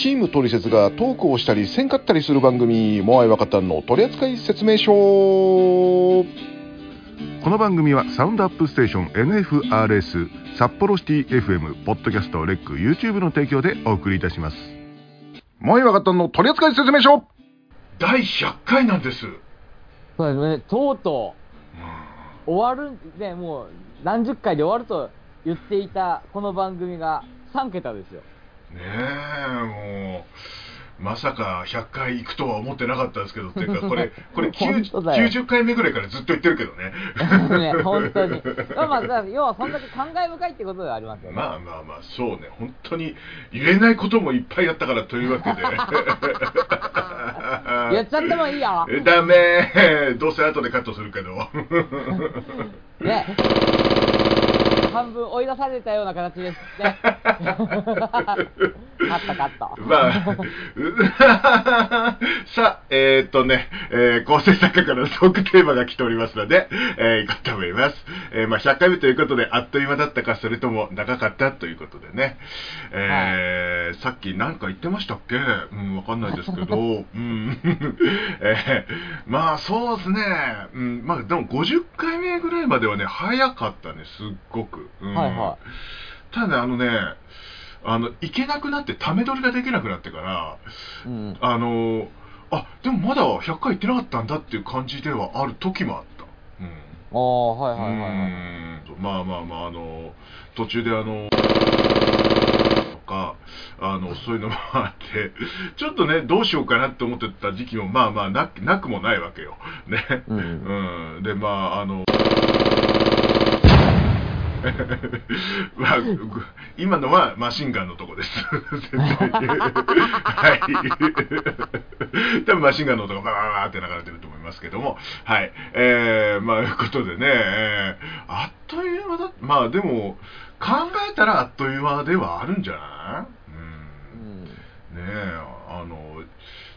チームトリセツがトークをしたりせんかったりする番組モアイワカタンの取扱説明書この番組はサウンドアップステーション NFRS 札幌シティ FM ポッドキャストレック YouTube の提供でお送りいたしますモアイワカタンの取扱説明書第100回なんです。そうですね、とうとう、終わる、ね、もう何十回で終わると言っていたこの番組が3桁ですよ。ねえ、もう、まさか100回行くとは思ってなかったですけど、っていうか、これ、これ本90当だよ90回目ぐらいからずっと言ってるけどね。ね、本当に。まあまあ、要はそんだけ感慨深いってことではありますよね。まあまあまあ、そうね、本当に言えないこともいっぱいあったからというわけで。言っちゃってもいいよ。えダメどうせ後でカットするけど。ね。半分追い出されたような形ですね。カットカット。まあ、さあ、えー、っとね、えー構成作家からのトークテーマが来ておりますので、えー、いこうと思います。えーまあ、100回目ということで、あっという間だったか、それとも長かったということでね、えーさっき何か言ってましたっけ？うん、わかんないですけど、うん、えーまあ、そうですね、うん、まあ、でも50回目ぐらいまではね、早かったね、すっごく。うん。はいはただね、あのね、あの、行けなくなって、ため取りができなくなってから、うん。あの、あ、でもまだ100回行ってなかったんだっていう感じではある時もあった。うん。ああ、はいはいはいはい。うんまあまあまあ、あの、途中であの、とか、あの、そういうのもあって、ちょっとね、どうしようかなって思ってた時期も、まあまあな、なくもないわけよ。ね。うんうん。で、まあ、あの、まあ、ぐ今のはマシンガンのとこです。はい。多分マシンガンの音がバーバーって流れてると思いますけども。はい。えー、まあ、いうことでね、えーあっという間だ、まあでも、考えたらあっという間ではあるんじゃない？うん。うん。ねえ、あの、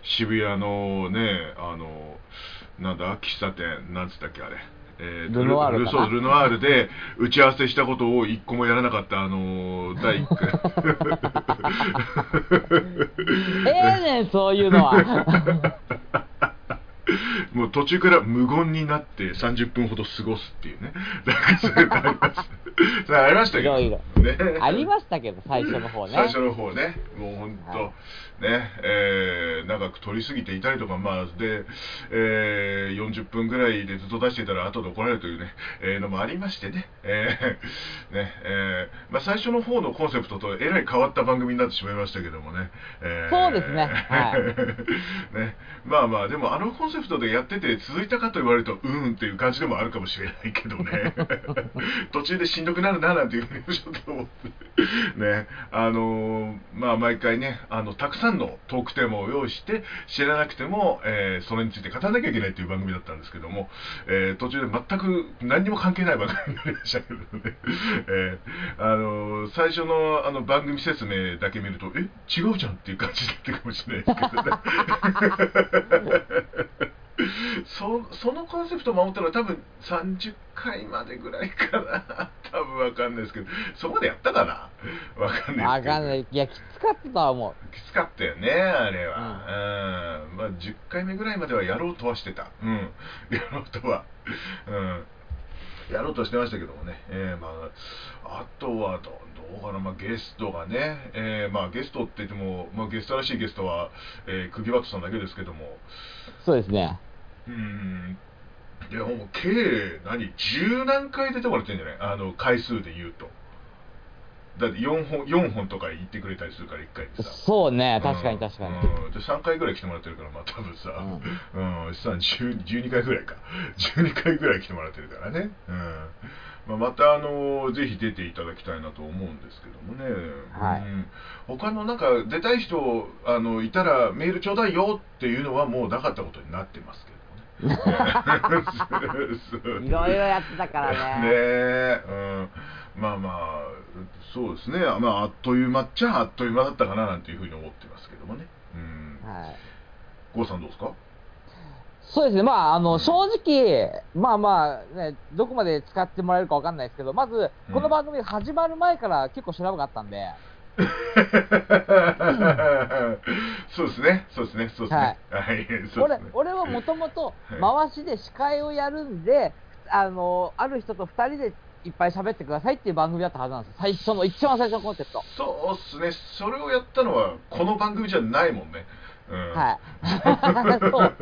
渋谷のね、あの、なんだ、喫茶店、なんつったっけ、あれ？えルノワールそう、ルノワールで打ち合わせしたことを一個もやらなかった、あの、第一回。ええねん、そういうのは。もう途中から無言になって30分ほど過ごすっていうね。なんかそういうのあります。それありましたけど。ありましたけど、最初の方ね。最初の方ね、もう本当、はいね、えー長く取りすぎていたりとか、まあ、で、えー40分ぐらいでずっと出していたら後で怒られるというね、えーのもありましてね、えーね、えーまあ、最初の方のコンセプトとえらい変わった番組になってしまいましたけどもね。えーそうですねは ね、まあまあ、でもあのコンセプトでやってて続いたかと言われると、うーんっていう感じでもあるかもしれないけどね。途中でしんどくなるななんていうふうにちょっと思って。ね、あのーまあ毎回ね、あの、たくさんさんのトークテーマを用意して、知らなくても、えーそれについて語らなきゃいけないという番組だったんですけども、えー途中で全く何にも関係ない番組になりましたけどね。えーあのー最初のあの番組説明だけ見ると、え、違うじゃんっていう感じだったかもしれないですけどね。そそのコンセプトを守ったのは多分30回までぐらいかな。多分わかんないですけど。そこまでやったかな？わかんないわですけどかんない。いや、きつかったとは思きつかったよねあれは、うん。まあ、10回目ぐらいまではやろうとはしてた。うん。やろうとは。うん。やろうとしてましたけどもね、えーまあ、あとはどどうかな、まあ、ゲストがね、えーまあ、ゲストって言っても、まあ、ゲストらしいゲストは、えー、釘バットさんだけですけども、う。そうですね。うん。いやもう計何？十何回出てもらってるんじゃない？あの回数で言うと。だって4本四本とか言ってくれたりするから1回でさ。そうね、確かに確かに。うん。で3回ぐらい来てもらってるからまあ多分さ、うん。さ10 12回ぐらいか。12回ぐらい来てもらってるからね、うんまあ、またあのぜひ出ていただきたいなと思うんですけどもね、はい。うん。他のなんか出たい人あのいたらメールちょうだいよっていうのはもうなかったことになってますけどね。いろいろやってたからね。ね。え、うん、まあまあそうですね。まああっという間っちゃあっという間だったかななんていうふうに思ってますけどもね。うん。はい。郷さんどうですか？そうですね、まあ、あの、正直、まあまあ、ね、どこまで使ってもらえるかわかんないですけど、まず、この番組が始まる前から結構調べがあったんで、そうですね、そうですね、そうですね。はい。俺俺はもともとはい。回しで司会をやるんで、あのある人と2人でいっぱい喋ってくださいっていう番組だったはずなんですよ。最初の一番最初のコンセプト、そうっすね、それをやったのは、この番組じゃないもんね。うん、はい。そう。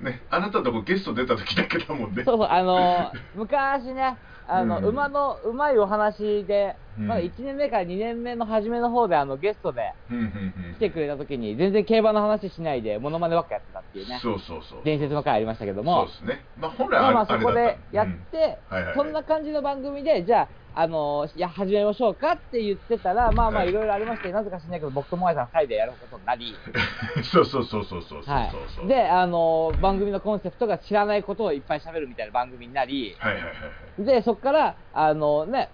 ね、あなたとこゲスト出た時だけだもんね。そうそうあの昔ねあの、うん。馬のうまいお話で、うんまだ1年目から2年目の初めの方であのゲストで来てくれた時に全然競馬の話しないでモノマネばっかやってたっていうねそうそうそう。伝説の回ありましたけどそうもですね。まあ本来まあそこでやって、うんはいはいはいそんな感じの番組で、じゃあ、あのいや始めましょうかって言ってたら、まあまあはいいろいろありまして、なぜか知らないけど、僕と萌えさん2人でやることになり、うんそうそうそうそうそうそうはそうそう。い、で、あの番組のコンセプトが知らないことをいっぱい喋るみたいな番組になり、はいはいはいはい。で、そこから、あのね、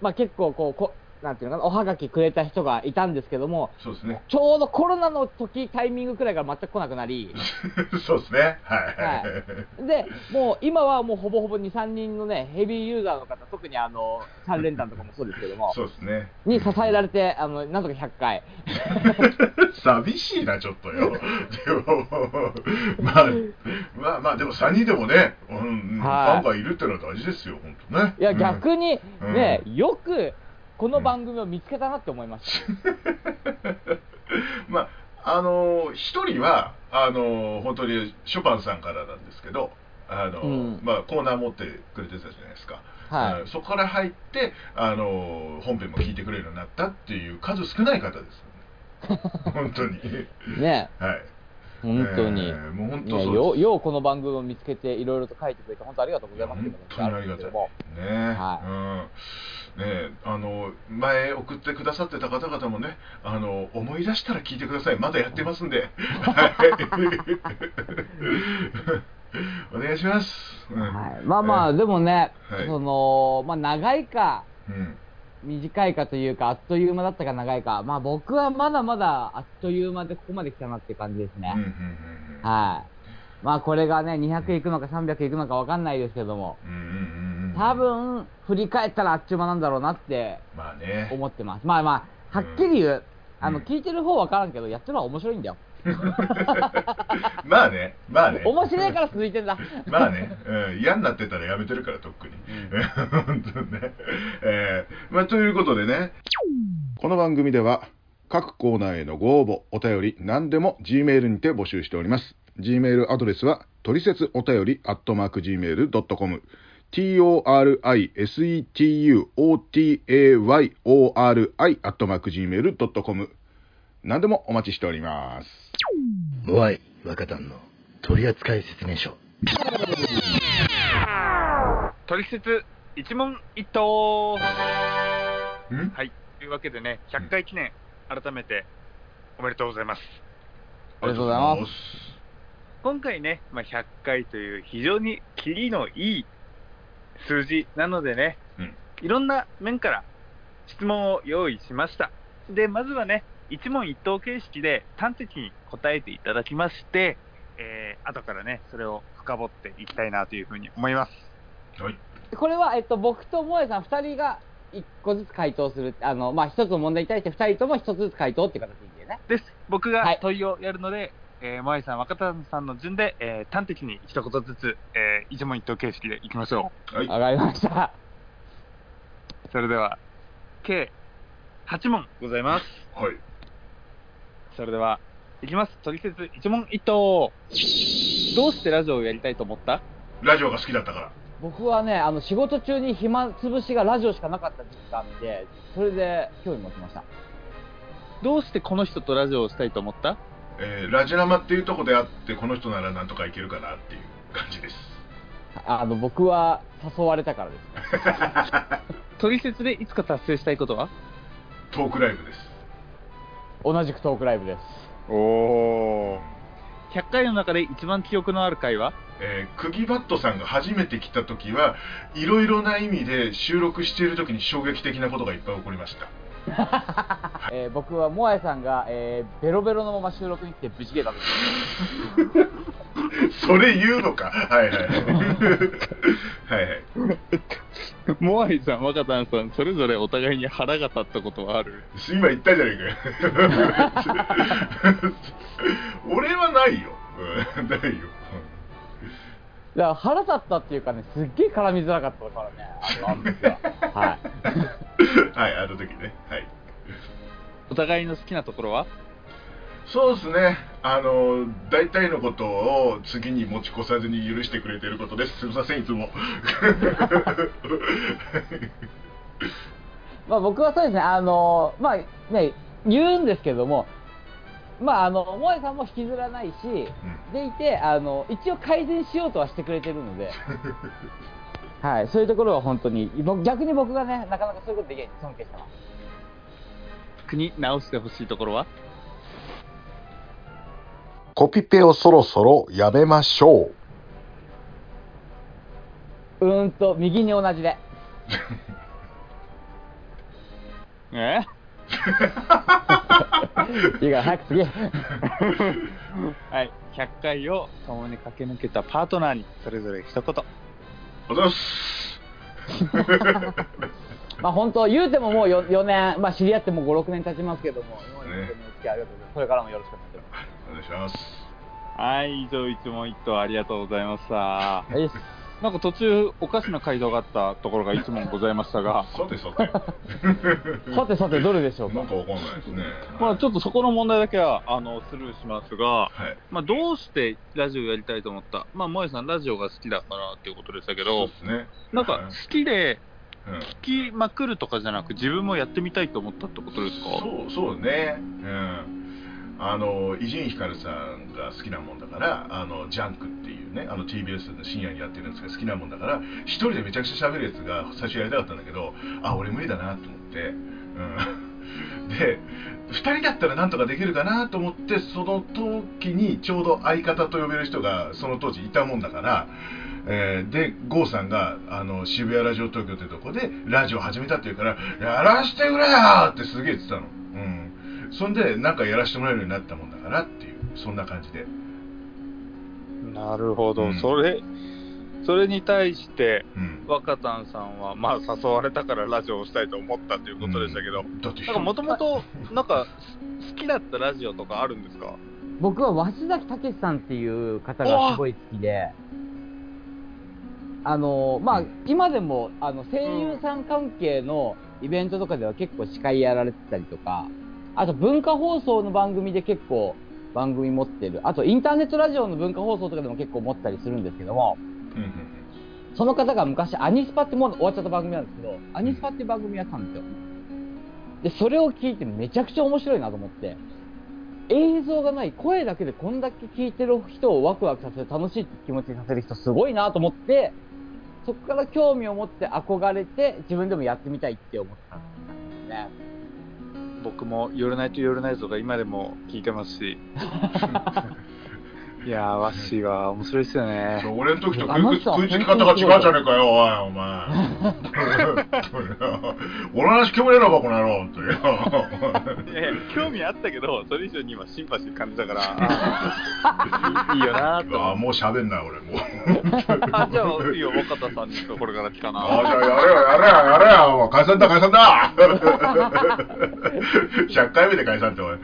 まあ結構こうこ、なんていうのかな、おはがきくれた人がいたんですけども、そうですね。ちょうどコロナの時タイミングくらいから全く来なくなり、そうですね。はいはいで、もう今はもうほぼほぼ2、3人のね、ヘビーユーザーの方、特にあの、3連単とかもそうですけども、そうですね。に支えられて、あの、なんとか100回。寂しいな、ちょっとよ。でも、まあ、まあまあ、でも3人でもね、うん、フはいァンがいるってのは大事ですよ、本当ね。いや、うん逆にうんね、よくこの番組を見つけたなって思いました。まあ、あの一人はあの本当にショパンさんからなんですけどあの、うん。まあ、コーナー持ってくれてたじゃないですか、はい。うん。そこから入ってあの本編も聞いてくれるようになったっていう数少ない方です 本当に。ね、はい本当に。えーもう本当そうです。よようこの番組を見つけていろいろと書いてくれて本当ありがとうございます。本当にありがたいね。はうん。ねあの前送ってくださってた方々もねあの思い出したら聞いてください。まだやってますんで。はい。お願いします、うん。はい、まあまあ、でもね、はい。そのまあ、長いかうん短いかというかあっという間だったか長いか。まあ僕はまだまだあっという間でここまで来たなっていう感じですね、うんうんうんうん。はい。まあこれがね200いくのか300いくのかわかんないですけども。うんうんうんうん。多分振り返ったらあっちゅう間なんだろうなってまあね。思ってます。まあまあはっきり言う、あのうん聞いてる方わからんけどやってるのは面白いんだよ まあねまあね。面白いから続いてんだ。まあね、うん、嫌になってたらやめてるから、とっくに。本当にね。えーまあ、ということでね。この番組では各コーナーへのご応募お便り何でも G メールにて募集しております。G メールアドレスはトリセツお便りアットマーク Gmail.com torisetutayori アットマーク Gmail.com 何でもお待ちしておりますモアイ若旦の取扱説明書取説一問一答ん？はい。というわけでね、100回記念、改めておめでとうございます。ありがとうございます今回ね、まあ、100回という非常にキリのいい数字なのでね、うんいろんな面から質問を用意しました。で、まずはね、一問一答形式で端的に答えていただきまして、えー、後からね、それを深掘っていきたいなというふうに思います。はい。これは、えっと、僕と萌えさん2人が1個ずつ回答するあの、まあ、1つの問題に対して2人とも1つずつ回答っていう形でねです。僕はいが問いをやるので、えー、萌さん、若田さんの順で、えー、端的に一言ずつ、えー、一問一答形式でいきましょはい。わかりましたう。それでは、計8問ございます。はい。それでは、いきます。取説一問一答。どうしてラジオをやりたいと思った？ラジオが好きだったから。僕はねあの仕事中に暇つぶしがラジオしかなかった時期があってそれで興味持ちましたどうしてこの人とラジオをしたいと思った？えーラジラマっていうとこであって、この人ならなんとかいけるかなっていう感じです。あの僕は誘われたからです 取説でいつか達成したいことは？トークライブです。同じくトークライブです。おお。100回の中で一番記憶のある回は？えー、クギバットさんが初めて来た時はいろいろな意味で収録している時に衝撃的なことがいっぱい起こりました えー僕はモアイさんが、えーベロベロのまま収録に来て無事ゲーだと。それ言うのか？はいはいはい。はいはい。モアイさん、若田さん、それぞれお互いに腹が立ったことはある？今言ったじゃねえかよ。俺はないよ、うん、ないよだから腹立ったっていうかね、すっげえ絡みづらかったからね、あの時は。はい。はいあの時ね。はい。お互いの好きなところは？そうですね。あの大体のことを次に持ち越さずに許してくれてることです。すみませんいつも。まあ僕はそうですね、あの、まあね、言うんですけども、まああの、萌えさんも引きずらないし、でいて、あの、一応改善しようとはしてくれてるので、はい、そういうところは本当に、僕逆に僕がね、なかなかそういうことできないんで尊敬してます。国直してほしいところは？コピペをそろそろやめましょう。うーんと、右に同じで。え？いいから早く次。はい、100回を共に駆け抜けたパートナーにそれぞれ一言。おはようございますまあ本当、言うてももう 4, 4年、まあ知り合ってもう5、6年経ちますけども、今まで本当にお付き合いありがとうございます。これからもよろしくお願いします。お願いしますはい、以上一問一答ありがとうございました。なんか途中おかしな回答があったところがいつもございましたが、さてさて。さてさて、どれでしょうか？なんかわかんないですね。まあちょっとそこの問題だけはあのスルーしますが、はい。まあどうしてラジオやりたいと思った？まあ萌えさんラジオが好きだからっていうことでしたけそうどで、すね。なんか好きでうん。聞きまくるとかじゃなく自分もやってみたいと思ったってことですか？そうそうね。うんあの伊集院光さんが好きなもんだからあのジャンクっていうねあの TBS の深夜にやってるんですけど好きなもんだから一人でめちゃくちゃ喋るやつが最初やりたかったんだけどあ俺無理だなと思って、うん、で2人だったらなんとかできるかなと思ってその時にちょうど相方と呼べる人がその当時いたもんだからえーで郷さんがあの渋谷ラジオ東京ってとこでラジオ始めたって言うから「やらしてくれよ!」ってすげえ言ってたのそんでなんかやらせてもらえるようになったもんだからっていうそんな感じで。なるほど、うん。それそれに対してうん。若田さんはまあ誘われたからラジオをしたいと思ったということでしたけど、うん。だってなんかもともとなんか好きだったラジオとかあるんですか？僕は鷲崎武さんっていう方がすごい好きで、あのまあ、今でもあの声優さん関係のイベントとかでは結構司会やられてたりとか、あと文化放送の番組で結構番組持ってる、あとインターネットラジオの文化放送とかでも結構持ったりするんですけども、うんうんその方が昔アニスパってもう終わっちゃった番組なんですけど、アニスパって番組やったんですよ。で、それを聞いてめちゃくちゃ面白いなと思って、映像がない声だけでこんだけ聞いてる人をワクワクさせる、楽しいって気持ちにさせる人すごいなと思って、そこから興味を持って憧れて自分でもやってみたいって思ったんですね。僕も「夜ナイト夜ナイト」が今でも聞いてますし。いやーワッシーは面白いですよね。俺の時と食いつき方が違うじゃねえかよおいお前。俺の話興味ねえのかこの野郎いやいや興味あったけどそれ以上に今シンパシー感じたから いいよなーと。ああもう喋んない俺も。うあじゃあいいよ若田さんにとこれから来たな。ああじゃあやれよやれよやれよお前解散だ解散だ。100回目で解散っておい。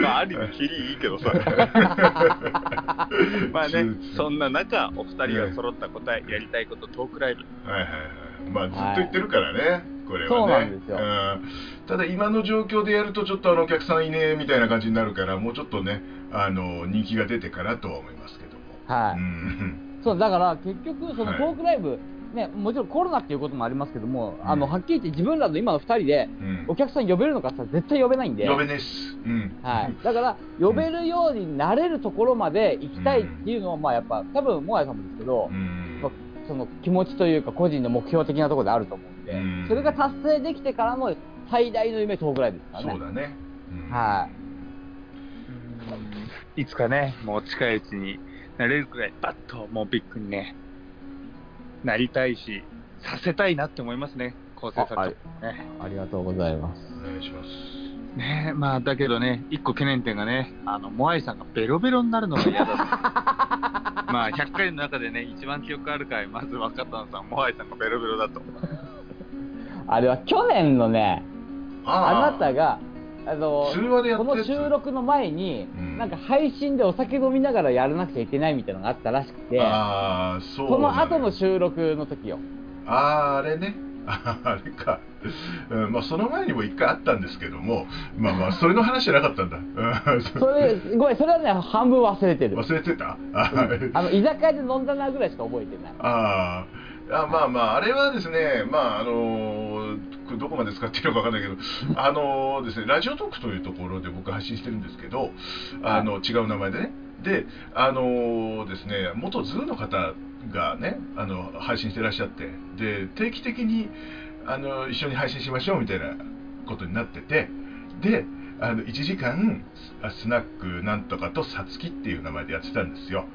まあある意味キリいいけどさ まあねそんな中お二人が揃った答えやりたいことトークライブ。はいはいはいまあずっと言ってるからね、これはね。そうなんですよ。ん。ただ今の状況でやるとちょっとあのお客さんいねえみたいな感じになるからもうちょっとねあの人気が出てからとは思いますけども。はい。うん。そう、だから結局そのはい。トークライブ、ね、もちろんコロナっていうこともありますけども、あの、うんはっきり言って自分らの今の二人でうん。お客さん呼べるのかって言ったら絶対呼べないんで。呼べねえっす、うん。はい、だから、呼べるようになれるところまで行きたいっていうのは、まあやっぱ、多分、もやさんもですけどう、ん。まあその気持ちというか、個人の目標的なところであると思うんで、うん。それが達成できてからの最大の夢、トークライブですからね。そうだね、うん。はい。いつかねもう近いうちになれるくらいバッともうビッグにねなりたいしさせたいなって思いますね構成作家ね。ありがとうございます。お願いします。ねまあだけどね一個懸念点がねあのモアイさんがベロベロになるのが嫌だ まあ、100回の中でね、一番記憶ある回、まず若田さん、モアイさんがベロベロだと。あれは去年のね、あなたが、あの通話でやっこの収録の前に、うん。なんか配信でお酒飲みながらやらなくちゃいけないみたいなのがあったらしくて、ああそうその後の収録の時よ。あーあれね。あ あれか、うん、まあその前にも一回あったんですけどもまあまあそれの話じゃなかったんだ。うん。それ、ごめん、それはね、半分忘れてる。忘れてた？ああの、居酒屋で飲んだなぐらいしか覚えてない。あー。あまあまああれはですねまああのーこれどこまで使っていいのかわかんないけど あのーですねラジオトークというところで僕配信してるんですけどあの違う名前でね。であのーですね元ズーの方がねあの配信してらっしゃってで定期的にあの一緒に配信しましょうみたいなことになっててであの1時間ススナックなんとかとさつきっていう名前でやってたんですよ、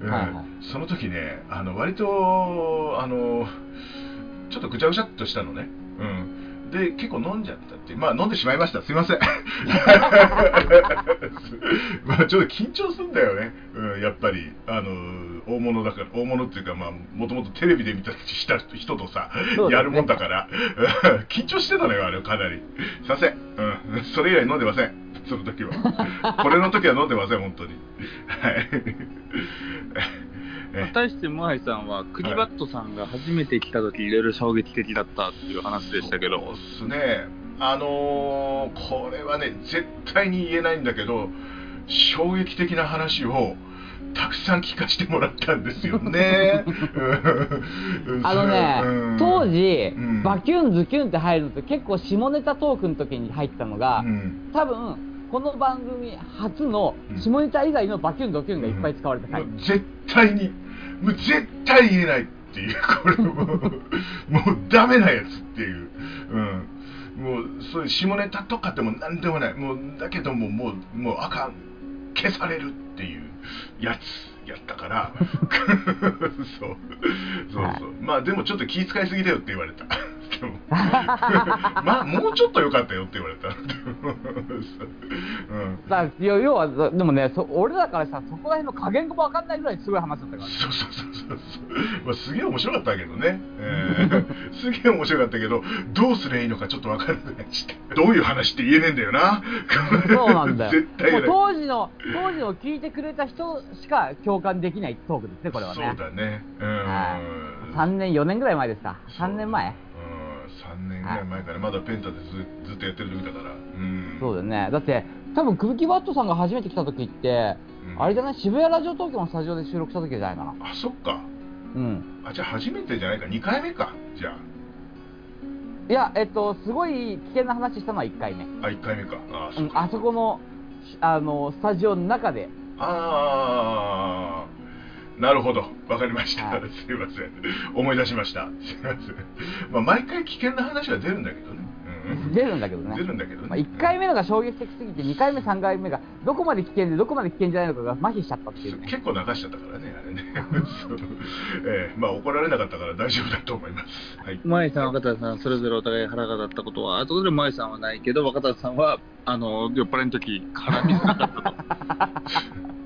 うんはいはい。その時ねあの割とあのちょっとぐちゃぐちゃっとしたのね、うん、で結構飲んじゃったってまあ飲んでしまいました。すいません。まあちょっと緊張するんだよね、うん、やっぱり。あの大物だから大物っていうかまあもともとテレビで見たした人とさ、ね。やるもんだから。う ん緊張してたのよあれかなり。すいません、うん、それ以来飲んでません。その時は。これの時は飲んでません本当に。はい。え対してモアイさんは、クリバットさんが初めて来た時、いろいろ衝撃的だったっていう話でしたけそうど、っすね。あのーこれはね絶対に言えないんだけど衝撃的な話をたくさん聞かせてもらったんですよね。うん。あのね、うん。当時、うん。バキュンズキュンって入るのって結構下ネタトークの時に入ったのが、うん。多分この番組初のうん。下ネタ以外のバキュンドキュンがいっぱい使われた回、もう絶対にもう絶対言えない。っていうこれもうもうダメなやつっていう、うん、もうそういう下ネタとかでも何でもない。もうだけどももうもうあかん。消されるっていうやつやったから。そう。そうそう、はい。まあでもちょっと気遣いすぎだよって言われた まあもうちょっと良かったよって言われたうん要要はでもねそ俺らからしたらそこら辺の加減が分かんないぐらいすごい話だったから。ねそうそうそうそう。まあ、すげえ面白かったけどね、えー。すげえ面白かったけどどうすりゃいいのかちょっと分からなくなっちゃったどういう話って言えねえんだよな。そうなんだよ。絶対当時の当時の聞いてくれた人しか共感できないトークですねこれはね。そうだね。うん、はい。3年4年ぐらい前ですか。3年前？うん3年ぐらい前からまだペンタでずずっとやってる時だから。うん。そうだよね。だって多分空気バットさんが初めて来た時って、うん。あれじゃない？渋谷ラジオ東京のスタジオで収録した時じゃないかな。あそっか。うん。あじゃあ初めてじゃないか。2回目か。じゃいやえっとすごい危険な話したのは1回目、ああ1回目か。あそうん、あそこのあのスタジオの中で。ああなるほど。わかりました、はい。すいません。思い出しました。すいません。まあ毎回危険な話は出るんだけどね、うん。出るんだけどね。出るんだけどね、まあ、1回目のが衝撃的すぎて2回目3回目がどこまで危険でどこまで危険じゃないのかが麻痺しちゃったっていうね。結構流しちゃったからねあれね。ええまあ怒られなかったから大丈夫だと思います。はい。モアイさん、若田さん、それぞれお互い腹が立ったことは、後でモアイさんはないけど、若田さんは、あの、酔っ払いの時、絡みづらかったと。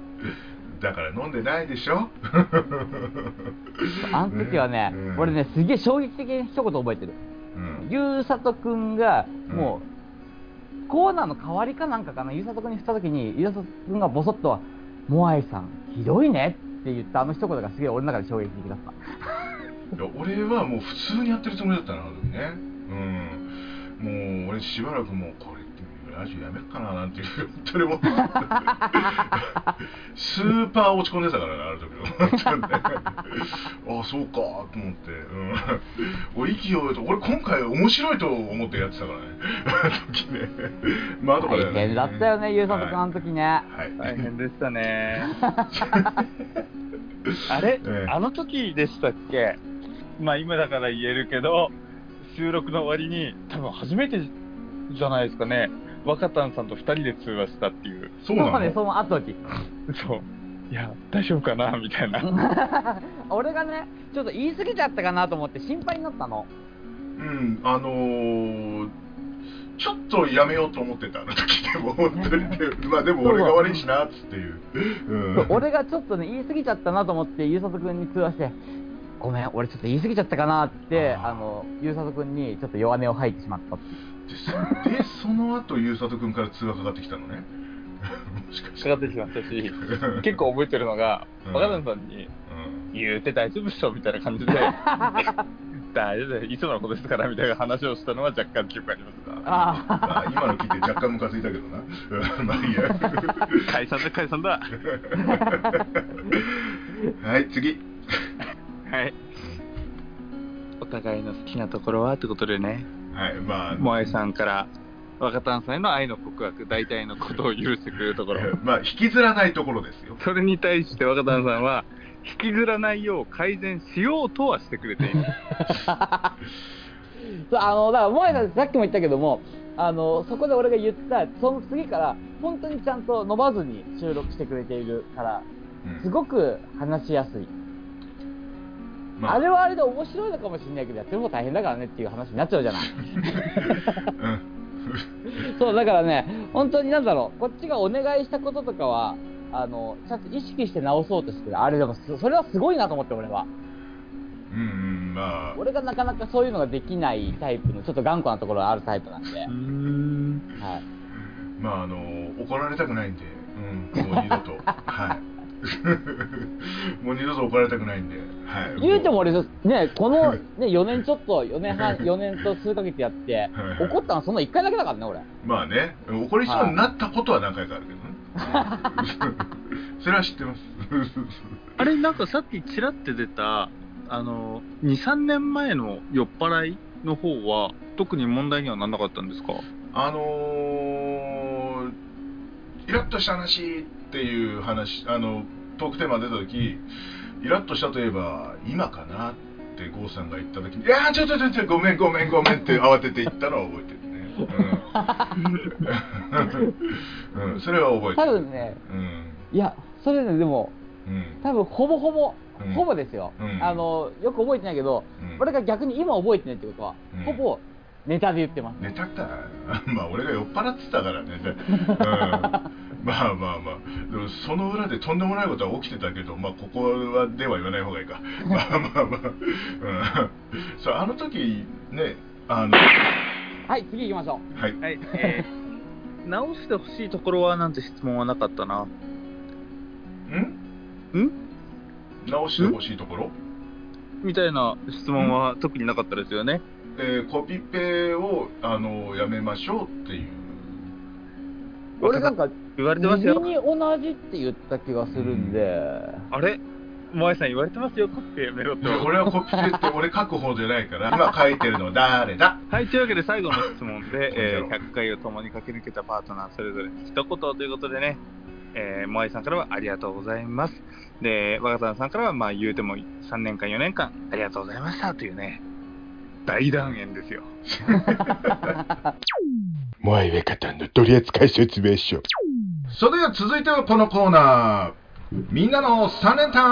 だから飲んでないでしょ？あの時はね、うん。俺ねすげえ衝撃的な一言覚えてる。うん。ゆうさとくんがもう、コーナーの代わりかなんかかな？ゆうさとくんに振った時にゆうさとくんがボソッと「モアイさんひどいね」って言ったあの一言がすげえ俺の中で衝撃的だった。いや俺はもう普通にやってるつもりだったなあの時ね。うん。もう俺しばらくもうこれラジオやめっかななんていう本当に思って。たスーパー落ち込んでたからねあの時 ああそうかと思って、うん、俺息を俺今回面白いと思ってやってたからね。あの時ね。まあ後から大変だったよねゆうさんあの時ね。はい、大変でしたね。あれ、ええ。あの時でしたっけ？まあ今だから言えるけど、収録の終わりに、多分初めてじゃないですかね、若田さんと二人で通話したっていう。そうなの？ねその後にそう。いや、大丈夫かな？みたいな。俺がねちょっと言い過ぎちゃったかなと思って心配になったの。うん、あのーちょっとやめようと思ってたあの時でも本当に。ねまあでも俺が悪いしなっつっていう、うん、俺がちょっとね言い過ぎちゃったなと思ってゆうさとくんに通話してごめん俺ちょっと言い過ぎちゃったかなってあのゆうさとくんにちょっと弱音を吐いてしまったっていうでその後ゆうさと君から通話かかってきたのね。かかかってきましたし、結構覚えてるのが、うん。若田さんに、うん。言うて大丈夫っしょみたいな感じで、大丈夫だよいつものことですからみたいな話をしたのは若干記憶ありますが、あまあ、今の聞いて若干ムカついたけどな。う んまあいいや。解散だ解散だ。はい次。はい。お互いの好きなところはってことでね、はいまあ萌えさんから若旦さんへの愛の告白、大体のことを許してくれるところ。まあ引きずらないところですよそれに対して若旦さんは、引きずらないよう改善しようとはしてくれている。あそうあのだから萌えさんさっきも言ったけどもあのそこで俺が言ったその次から本当にちゃんと伸ばずに収録してくれているからうんすごく話しやすい、まあ。あれはあれで面白いのかもしれないけどやってる方大変だからねっていう話になっちゃうじゃない。うん。そうだからね本当になんだろうこっちがお願いしたこととかはあのちゃんと意識して直そうとしてる。あれでもそそれはすごいなと思って俺は。うんうんまあ。俺がなかなかそういうのができないタイプのちょっと頑固なところがあるタイプなんで、はい、ん。まああの怒られたくないんで、うん、もう二度と。はい もう二度と怒られたくないんで、はい、言うても俺ねこのはい ね4年ちょっと4年半 4年と数ヶ月やってはい怒ったのその1回だけだからね俺。まあね。怒りそうになったことは何回かあるけどね。それは知ってます。あれ、なんかさっきちらって出た、あの、2、3年前の酔っ払いの方は、特に問題にはならなかったんですか？あのー、イラッとした話っていう話あのトークテーマ出た時イラッとしたといえば今かなって郷さんが言った時に「いやーちょちょちょちょごめんごめんごめん」って慌てて言ったのは覚えてるね、うん。うん、それは覚えて多る分ねうん。いやそれねでもうん。多分ほぼほぼ、うん。ほぼですよ、うん。あのよく覚えてないけど、うん。俺が逆に今覚えてないってことは、うん。ほぼネタで言ってます。ネタか。まあ俺が酔っ払ってたからね、うん、まあまあまあでもその裏でとんでもないことは起きてたけどまあここはでは言わない方がいいか。まあまあまあ、うん、そうあの時ねあのはい次行きましょう。はい。はい、えー、直してほしいところはなんて質問はなかったな。ん？ん？直してほしいところ？みたいな質問は特になかったですよね。えーコピペをあのやめましょうっていう。俺なんか言われてますよ。右に同じって言った気がするんで、あれ？萌えさん言われてますよ、コピペやめろって。俺はコピペって俺書く方じゃないから今書いてるのは誰だ？はい、というわけで最後の質問で、えーどうぞ100回を共に駆け抜けたパートナーそれぞれに一言ということでね、えー、萌えさんからはありがとうございます。で、若田さんからは、まあ言うても3年間、4年間、ありがとうございましたというね、大断言ですよ。モアイウェカタンの取扱説明書。それでは続いてはこのコーナー。みんなの3連単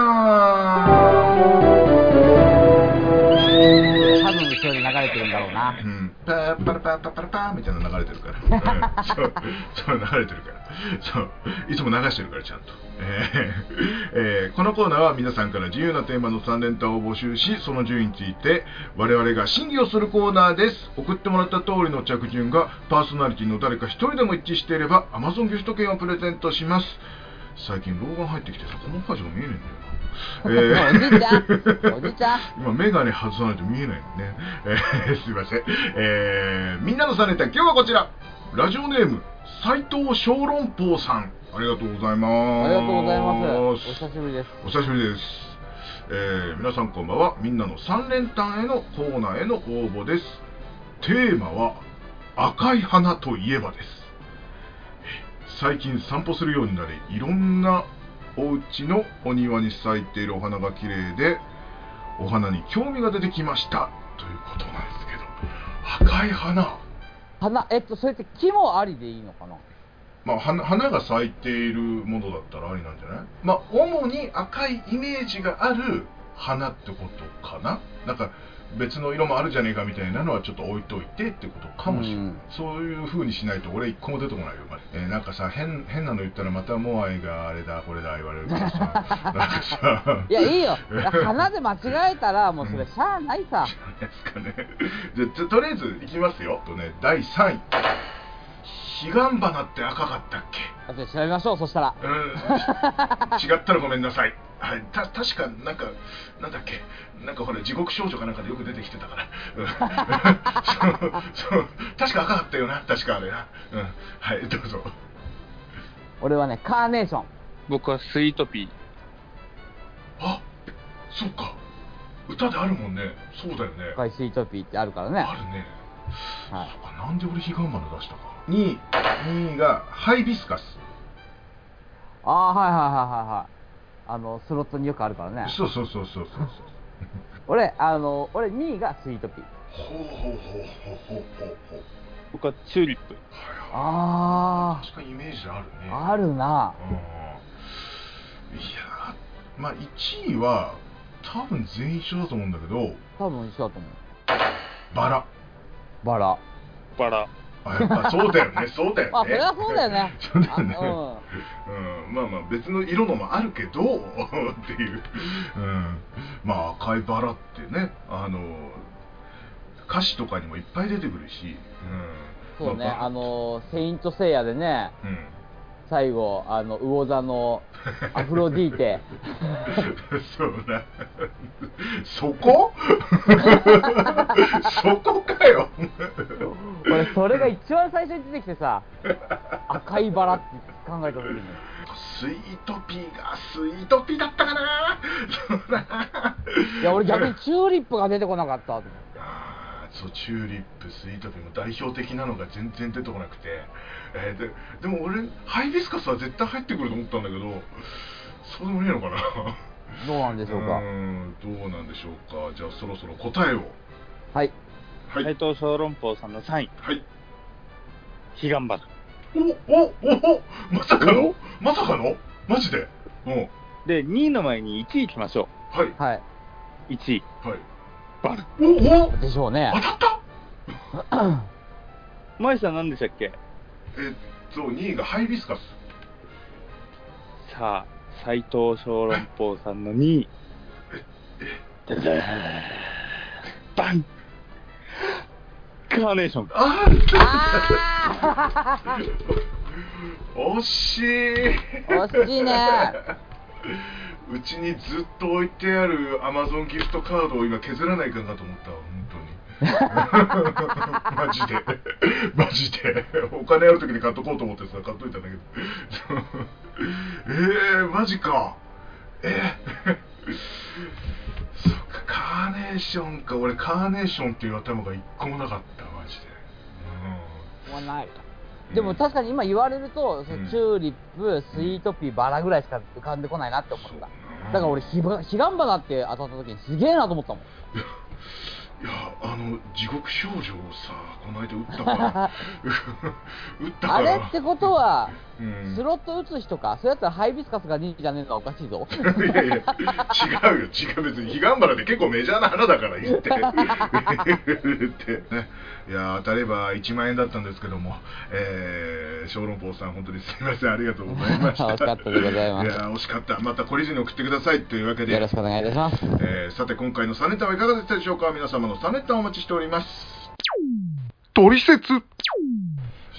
多分後ろに流れてるんだろうな。うん、パーパラパーパラパラパーみたいなの流れてるから、うん、そうそう流れてるから。そう。いつも流してるからちゃんと、えーえーこのコーナーは皆さんから自由なテーマの3連単を募集しその順位について我々が審議をするコーナーです。送ってもらった通りの着順がパーソナリティの誰か一人でも一致していれば Amazon ギフト券をプレゼントします。最近老眼入ってきてさこのパジが見えねえんだよ な、おじいちゃん。おじいちゃん。今メガネ外さないと見えないのね、えーすいません、えーみんなのされた。今日はこちら。ラジオネーム斉藤小籠包さん。ありがとうございます。ありがとうございます。お久しぶりです。お久しぶりです、えー皆さんこんばんは。みんなの3連単へのコーナーへの応募です。テーマは赤い花といえばです。最近散歩するようになりいろんなお家のお庭に咲いているお花が綺麗でお花に興味が出てきました。ということなんですけど赤い花。花えっとそれって木もありでいいのかな？まあ、花花が咲いているものだったらありなんじゃない？まあ主に赤いイメージがある花ってことかな？なんか別の色もあるじゃねえかみたいなのはちょっと置いといてってことかもしれない、うんそういう風にしないと俺一個も出てこないよ、えーなんかさ変変なの言ったらまたモアイがあれだこれだ言われるからさなんかさいや、いいよ。花で間違えたら、もうそれ、しゃあないさ。ですかね。じゃととりあえずいきますよ。とね第3位。彼岸花って赤かったっけ？あじゃあ調べましょう、そしたら。うん。違ったらごめんなさい。はい。た確かなんかなんだっけ？なんかほら地獄少女かなんかでよく出てきてたから。うん そうそう確か赤かったよな。確かあれな。うん。はいどうぞ。俺はね、カーネーション。僕はスイートピー。あ、そっか。歌であるもんね。そうだよね。赤いスイートピーってあるからね。あるね。はいそっかなんで俺彼岸花出したか。2位、2位がハイビスカス。ああ、はいはいはいはいはい。あの、スロットによくあるからね。そうそうそうそうそうそう。俺、あの、俺2位がスイートピー。ほうほうほうほうほうほうほう。僕はチューリップ。あ確かにイメージあるね。あ、あるな。うん。いやー、まあ1位は多分全員一緒だと思うんだけど、多分一緒だと思う。バラ。バラ。バラ。そうだよね、そうだよね。まあ、それはそうだよね。そうだよね。あうん、まあまあ別の色のもあるけど っていう、うん、まあ赤いバラってねあの歌詞とかにもいっぱい出てくるし、うん、そうね、まあの、セイントセイヤでね、うん、最後、あの、魚座の アフロディーテ。そうなそこ？そこかよ。俺、それが一番最初に出てきてさ、赤いバラって考えた時に。スイートピーがスイートピーだったかな。いや、俺逆にチューリップが出てこなかったそうチューリップスイートピーも代表的なのが全然出てこなくて、えーででも俺ハイビスカスは絶対入ってくると思ったんだけどそうでもねえのかなどうなんでしょうか？んどうなんでしょうかじゃあそろそろ答えをはい。はい斉藤小籠包さんの3位。はい彼岸花。おおおおまさかの？まさかの？マジで？うんで、2位の前に1位行きましょはいはい。う。1位。はいバラ。おおでしょうね。当。たった。マイさん何でしたっけ？えっと2位がハイビスカス。さあ、斉藤小籠包さんの2位。ででーバン。カーネーション。ああー。惜しい。惜しいねうちにずっと置いてあるアマゾンギフトカードを今削らないかなと思ったわ本当に。マジで。マジで。お金ある時に買っとこうと思ってさ買っといたんだけど。そ うえー、マジか。えー、そっかカーネーションか。俺カーネーションっていう頭が一個もなかったマジで。もうない。でも確かに今言われると、そのチューリップ、スイートピー、バラぐらいしか浮かんでこないなって思った。だから俺、彼岸彼岸花って当たった時にすげえなと思ったもん。いやあの地獄少女をさこの間撃ったから。撃ったから。あれってことは、うん。スロット打つ人か、そうやったらハイビスカスが2位じゃねえのはおかしいぞ。いやいや違うよ。違う別に彼岸花って結構メジャーな花だから言って。言って。ねいや当たれば1万円だったんですけども。えー、小籠包さん本当にすみません。ありがとうございました。惜しかったでございます。いや惜しかった。また懲りずに送ってくださいというわけで。よろしくお願いいたします。えーさて今回のサネタはいかがでしたでしょうか？皆様のサネタお待ちしておりますトリセツ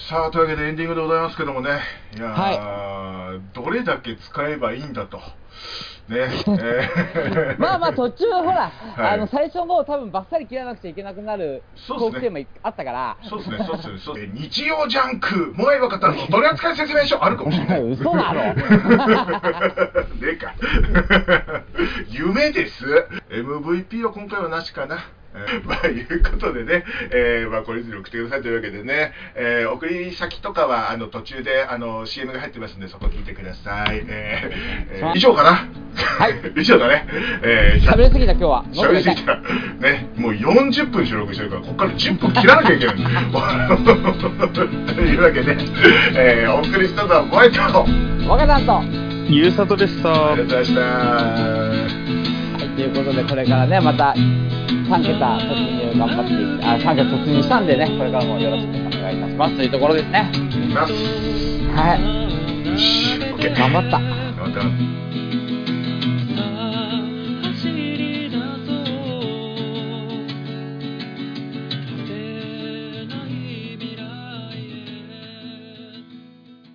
さあというわけでエンディングでございますけどもねいやー、どれだけ使えばいいんだとねえまあまあ途中ほら、はいあの最初の方多分バッサリ切らなくちゃいけなくなるそうっすねトークテーマあったから。そうですね、そうですね、そうですね。日曜ジャンク、萌え若方の取扱説明書あるかもしれない。嘘だろねえか。夢です。MVP は今回はなしかな。え ーまあ、いうことでね、えーまあ、これ以上送ってくださいというわけでね、えー送り先とかは、あの、途中で、あの、CM が入ってますんで、そこ聞いてください。えーえー以上かな？はい。以上だね。えー喋りすぎた今日は。喋りすぎた。ね、もう40分収録してるから、ここから10分切らなきゃいけない。というわけで、えーお送りしたのはホワイト。あ若さんと。ゆうさとでしたりがとうございました。ということで、これからね、また3桁突入頑張っていあ、3桁突入したんでね、これからもよろしくお願いいたしますというところですね。いますはい。頑張った。頑張った